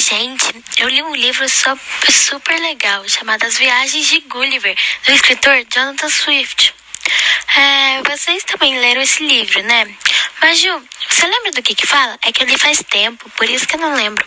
Gente, eu li um livro super, legal chamado As Viagens de Gulliver, do escritor Jonathan Swift. É, vocês também leram esse livro, né? Mas, Ju, você lembra do que que fala? É que eu li faz tempo, por isso que eu não lembro.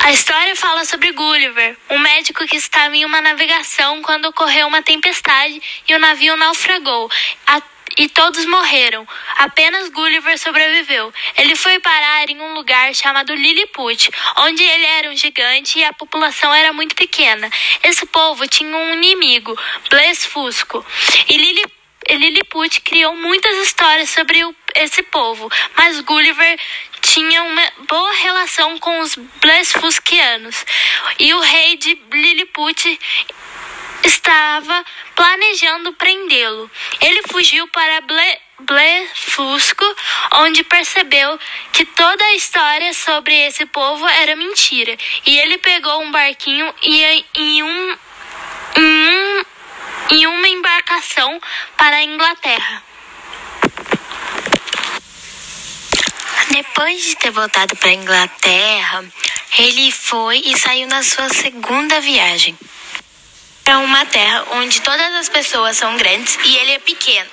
A história fala sobre Gulliver, um médico que estava em uma navegação quando ocorreu uma tempestade e o navio naufragou. A e todos morreram. Apenas Gulliver sobreviveu. Ele foi parar em um lugar chamado Lilliput, onde ele era um gigante e a população era muito pequena. Esse povo tinha um inimigo, Blesfusco, e Lilliput Lilliput criou muitas histórias sobre o, esse povo, mas Gulliver tinha uma boa relação com os Blesfusquianos e o rei de Lilliput estava planejando prendê-lo. Ele fugiu para Ble Blefusco, onde percebeu que toda a história sobre esse povo era mentira. E ele pegou um barquinho e em um, em, um, em uma embarcação para a Inglaterra. Depois de ter voltado para a Inglaterra, ele foi e saiu na sua segunda viagem para uma terra onde todas as pessoas são grandes e ele é pequeno.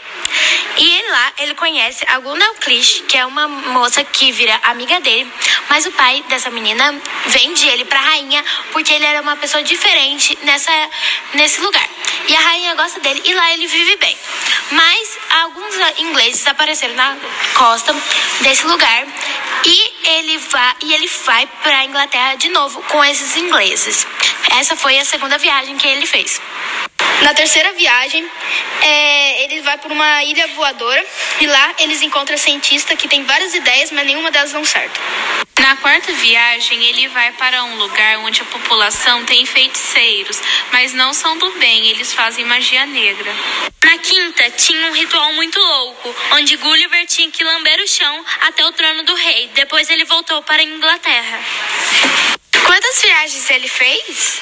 E ele lá, ele conhece a Clish, que é uma moça que vira amiga dele, mas o pai dessa menina vende ele pra rainha porque ele era uma pessoa diferente nessa, nesse lugar. E a rainha gosta dele e lá ele vive bem. Mas alguns ingleses apareceram na costa desse lugar e ele vai e ele vai para a Inglaterra de novo com esses ingleses. Essa foi a segunda viagem que ele fez. Na terceira viagem, é, ele vai para uma ilha voadora e lá eles encontram cientista que tem várias ideias, mas nenhuma delas dão certo. Na quarta viagem, ele vai para um lugar onde a população tem feiticeiros, mas não são do bem, eles fazem magia negra. Na quinta, tinha um ritual muito louco, onde Gulliver tinha que lamber o chão até o trono do rei. Depois ele voltou para a Inglaterra. Quantas viagens ele fez?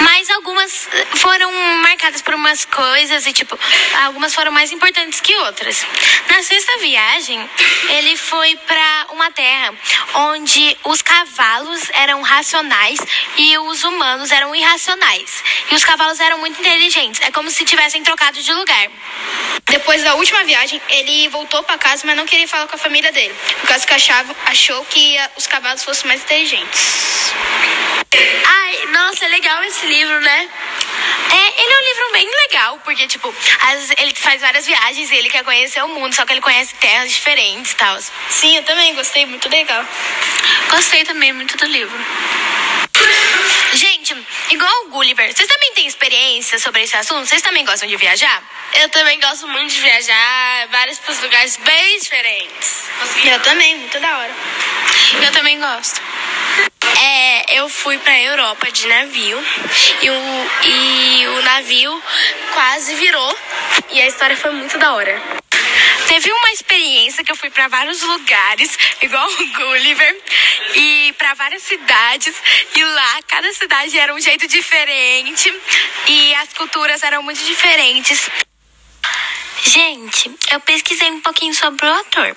Mas algumas foram marcadas por umas coisas e, tipo, algumas foram mais importantes que outras. Na sexta viagem, ele foi para uma terra onde os cavalos eram racionais e os humanos eram irracionais. E os cavalos eram muito inteligentes. É como se tivessem trocado de lugar. Depois da última viagem, ele voltou para casa, mas não queria falar com a família dele, por causa que achava, achou que os cavalos fossem mais inteligentes. Ai, legal esse livro, né? É, ele é um livro bem legal, porque, tipo, ele faz várias viagens e ele quer conhecer o mundo, só que ele conhece terras diferentes e tal. Sim, eu também gostei, muito legal. Gostei também muito do livro. Gente, igual o Gulliver, vocês também têm experiência sobre esse assunto? Vocês também gostam de viajar? Eu também gosto muito de viajar, vários lugares bem diferentes. Eu também, muito da hora. Eu também gosto. É, eu fui pra Europa de navio e o, e o navio quase virou e a história foi muito da hora. Teve uma experiência que eu fui para vários lugares, igual o Gulliver, e para várias cidades, e lá cada cidade era um jeito diferente e as culturas eram muito diferentes. Gente, eu pesquisei um pouquinho sobre o ator.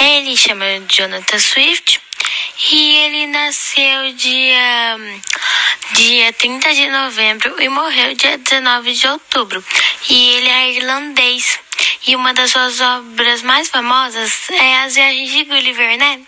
Ele chama Jonathan Swift e ele nasceu dia, dia 30 de novembro e morreu dia 19 de outubro. E ele é irlandês. E uma das suas obras mais famosas é As Viagens de Gulliver, né?